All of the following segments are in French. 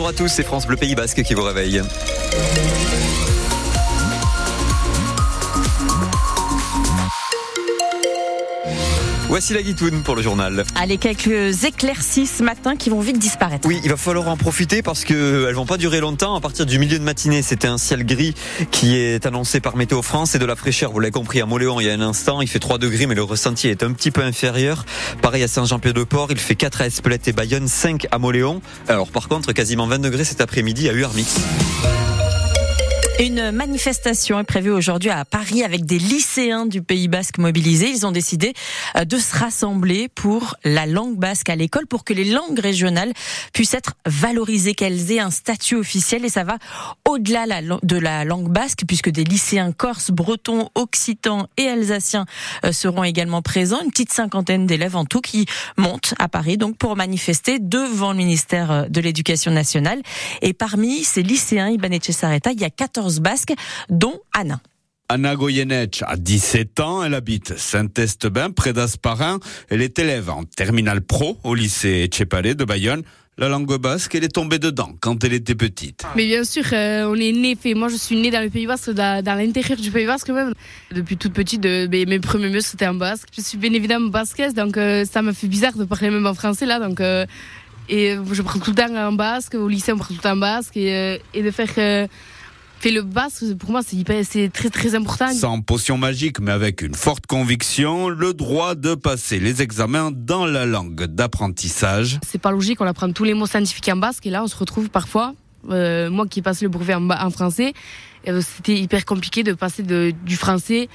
Bonjour à tous, c'est France Bleu Pays Basque qui vous réveille. Voici la guitoune pour le journal. Allez, quelques éclaircies ce matin qui vont vite disparaître. Oui, il va falloir en profiter parce qu'elles vont pas durer longtemps. À partir du milieu de matinée, c'était un ciel gris qui est annoncé par Météo France et de la fraîcheur. Vous l'avez compris à Moléon il y a un instant, il fait 3 degrés, mais le ressenti est un petit peu inférieur. Pareil à Saint-Jean-Pied-de-Port, il fait 4 à Espelette et Bayonne, 5 à Moléon. Alors par contre, quasiment 20 degrés cet après-midi à Uarmix. Une manifestation est prévue aujourd'hui à Paris avec des lycéens du Pays Basque mobilisés. Ils ont décidé euh, de se rassembler pour la langue basque à l'école pour que les langues régionales puissent être valorisées, qu'elles aient un statut officiel et ça va au-delà de la langue basque puisque des lycéens corses, bretons, occitans et alsaciens euh, seront également présents. Une petite cinquantaine d'élèves en tout qui montent à Paris donc pour manifester devant le ministère euh, de l'Éducation nationale. Et parmi ces lycéens, Iban Sareta, il y a 14 basque, dont Anna. Anna Goyenech a 17 ans, elle habite Saint-Estebin, près d'Asparin. Elle est élève en terminale pro au lycée Tchépalé de Bayonne. La langue basque, elle est tombée dedans quand elle était petite. Mais bien sûr, euh, on est né, fait. Moi, je suis née dans le Pays Basque, dans, l'intérieur du Pays Basque même. Depuis toute petite, de, mes premiers mots c'était en basque. Je suis bien évidemment basquaise, donc euh, ça me fait bizarre de parler même en français là. Donc, euh, et je prends tout le temps en basque. Au lycée, on prend tout le temps en basque et, et de faire fait le basque, pour moi, c'est très très important. Sans potion magique, mais avec une forte conviction, le droit de passer les examens dans la langue d'apprentissage. C'est pas logique, on apprend tous les mots scientifiques en basque, et là, on se retrouve parfois, euh, moi qui passe le brevet en, en français, euh, c'était hyper compliqué de passer de, du français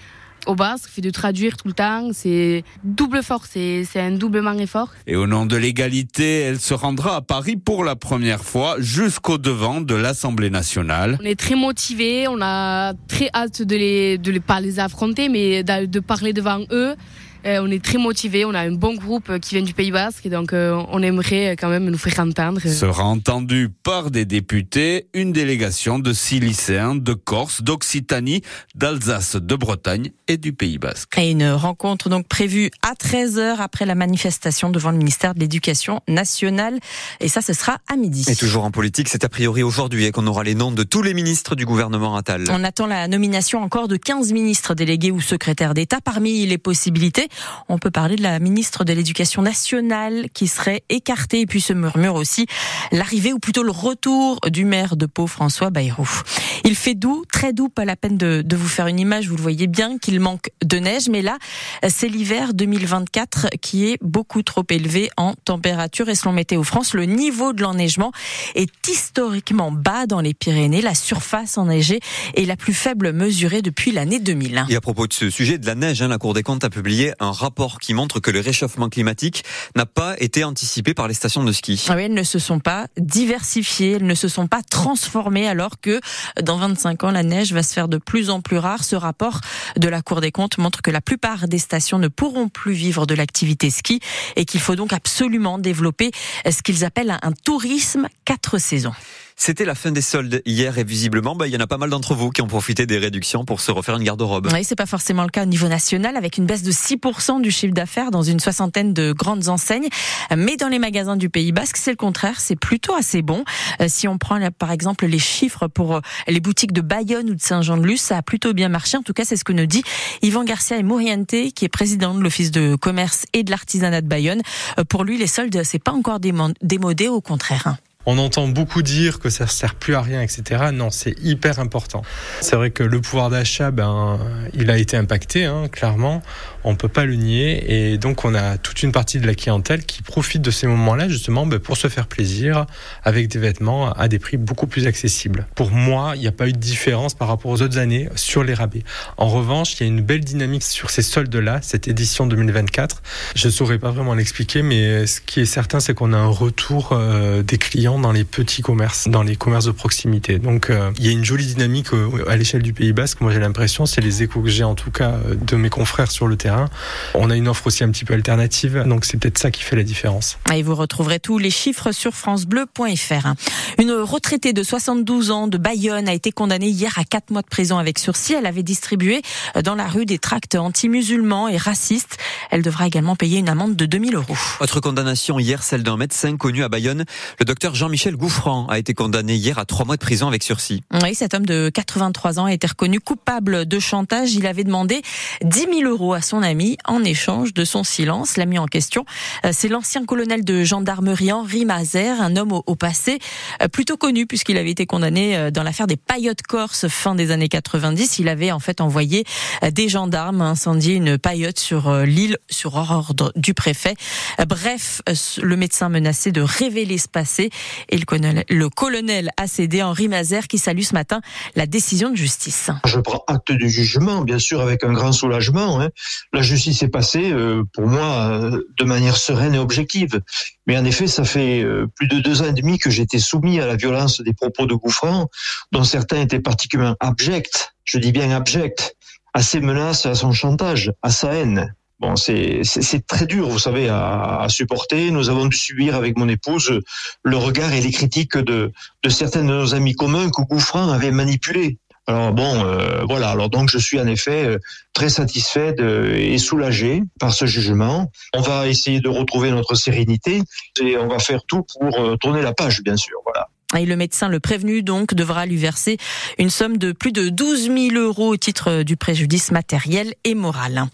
au basque, fait de traduire tout le temps. C'est double force, c'est un doublement effort. Et au nom de l'égalité, elle se rendra à Paris pour la première fois jusqu'au devant de l'Assemblée nationale. On est très motivés, on a très hâte de les, de les pas les affronter, mais de parler devant eux. Euh, on est très motivés, on a un bon groupe qui vient du Pays Basque et donc euh, on aimerait quand même nous faire entendre. Sera entendu par des députés une délégation de six lycéens de Corse, d'Occitanie, d'Alsace, de Bretagne et du Pays Basque. Et une rencontre donc prévue à 13h après la manifestation devant le ministère de l'Éducation nationale et ça ce sera à midi. Et toujours en politique, c'est a priori aujourd'hui qu'on aura les noms de tous les ministres du gouvernement Attal. On attend la nomination encore de 15 ministres délégués ou secrétaires d'État parmi les possibilités on peut parler de la ministre de l'Éducation nationale qui serait écartée et puis se murmure aussi l'arrivée ou plutôt le retour du maire de Pau, François Bayrou. Il fait doux, très doux, pas la peine de, vous faire une image, vous le voyez bien qu'il manque de neige, mais là, c'est l'hiver 2024 qui est beaucoup trop élevé en température et selon Météo France, le niveau de l'enneigement est historiquement bas dans les Pyrénées. La surface enneigée est la plus faible mesurée depuis l'année 2000. Et à propos de ce sujet de la neige, hein, la Cour des comptes a publié un rapport qui montre que le réchauffement climatique n'a pas été anticipé par les stations de ski. Ah elles ne se sont pas diversifiées, elles ne se sont pas transformées alors que dans 25 ans, la neige va se faire de plus en plus rare. Ce rapport de la Cour des comptes montre que la plupart des stations ne pourront plus vivre de l'activité ski et qu'il faut donc absolument développer ce qu'ils appellent un tourisme quatre saisons. C'était la fin des soldes hier et visiblement, bah, il y en a pas mal d'entre vous qui ont profité des réductions pour se refaire une garde-robe. Oui, c'est pas forcément le cas au niveau national avec une baisse de 6% du chiffre d'affaires dans une soixantaine de grandes enseignes. Mais dans les magasins du Pays Basque, c'est le contraire, c'est plutôt assez bon. Euh, si on prend par exemple les chiffres pour euh, les boutiques de Bayonne ou de Saint-Jean-de-Luz, ça a plutôt bien marché. En tout cas, c'est ce que nous dit Yvan Garcia et Moriente, qui est président de l'Office de commerce et de l'artisanat de Bayonne. Euh, pour lui, les soldes, c'est pas encore démodé, au contraire. On entend beaucoup dire que ça sert plus à rien, etc. Non, c'est hyper important. C'est vrai que le pouvoir d'achat, ben, il a été impacté, hein, clairement. On peut pas le nier, et donc on a toute une partie de la clientèle qui profite de ces moments-là justement ben, pour se faire plaisir avec des vêtements à des prix beaucoup plus accessibles. Pour moi, il n'y a pas eu de différence par rapport aux autres années sur les rabais. En revanche, il y a une belle dynamique sur ces soldes-là, cette édition 2024. Je saurais pas vraiment l'expliquer, mais ce qui est certain, c'est qu'on a un retour euh, des clients dans les petits commerces, dans les commerces de proximité. Donc euh, il y a une jolie dynamique euh, à l'échelle du Pays Basque. Moi j'ai l'impression, c'est les échos que j'ai en tout cas euh, de mes confrères sur le terrain. On a une offre aussi un petit peu alternative, donc c'est peut-être ça qui fait la différence. Et vous retrouverez tous les chiffres sur francebleu.fr. Une retraitée de 72 ans de Bayonne a été condamnée hier à 4 mois de prison avec sursis. Elle avait distribué dans la rue des tracts anti-musulmans et racistes. Elle devra également payer une amende de 2000 euros. Autre condamnation hier, celle d'un médecin connu à Bayonne, le docteur Jean Jean-Michel Gouffran a été condamné hier à trois mois de prison avec sursis. Oui, cet homme de 83 ans a été reconnu coupable de chantage. Il avait demandé 10 000 euros à son ami en échange de son silence. L'ami en question, euh, c'est l'ancien colonel de gendarmerie Henri Mazer, un homme au, passé euh, plutôt connu puisqu'il avait été condamné euh, dans l'affaire des paillotes corse fin des années 90. Il avait en fait envoyé des gendarmes incendier une paillote sur l'île sur ordre du préfet. Bref, le médecin menacé de révéler ce passé et le colonel, le colonel a cédé Henri Mazer qui salue ce matin la décision de justice. Je prends acte du jugement, bien sûr, avec un grand soulagement. Hein. La justice est passée, euh, pour moi, euh, de manière sereine et objective. Mais en effet, ça fait euh, plus de deux ans et demi que j'étais soumis à la violence des propos de Gouffran, dont certains étaient particulièrement abjects, je dis bien abjects, à ses menaces, à son chantage, à sa haine. C'est très dur, vous savez, à, à, supporter. Nous avons dû subir avec mon épouse le regard et les critiques de, de certains de nos amis communs que Gouffran avait manipulés. Alors bon, euh, voilà. Alors donc je suis en effet euh, très satisfait et soulagé par ce jugement. On va essayer de retrouver notre sérénité et on va faire tout pour euh, tourner la page, bien sûr. Voilà. Et le médecin, le prévenu, donc, devra lui verser une somme de plus de 12 000 euros au titre du préjudice matériel et moral.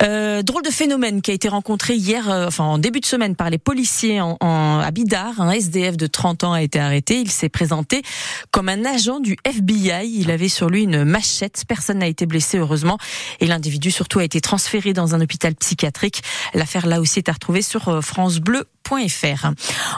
Euh, drôle de phénomène qui a été rencontré hier, euh, enfin en début de semaine, par les policiers à Bidar. Un SDF de 30 ans a été arrêté. Il s'est présenté comme un agent du FBI. Il avait sur lui une machette. Personne n'a été blessé, heureusement. Et l'individu, surtout, a été transféré dans un hôpital psychiatrique. L'affaire, là aussi, est à retrouver sur euh, France Bleu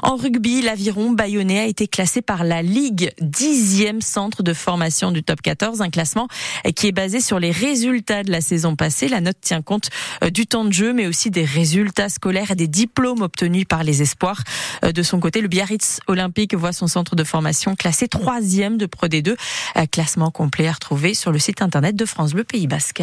en rugby, l'aviron bayonnais a été classé par la Ligue dixième centre de formation du top 14, un classement qui est basé sur les résultats de la saison passée. La note tient compte euh, du temps de jeu, mais aussi des résultats scolaires et des diplômes obtenus par les espoirs. Euh, de son côté, le Biarritz Olympique voit son centre de formation classé troisième de Pro D2, classement complet à retrouver sur le site internet de France Bleu Pays Basque.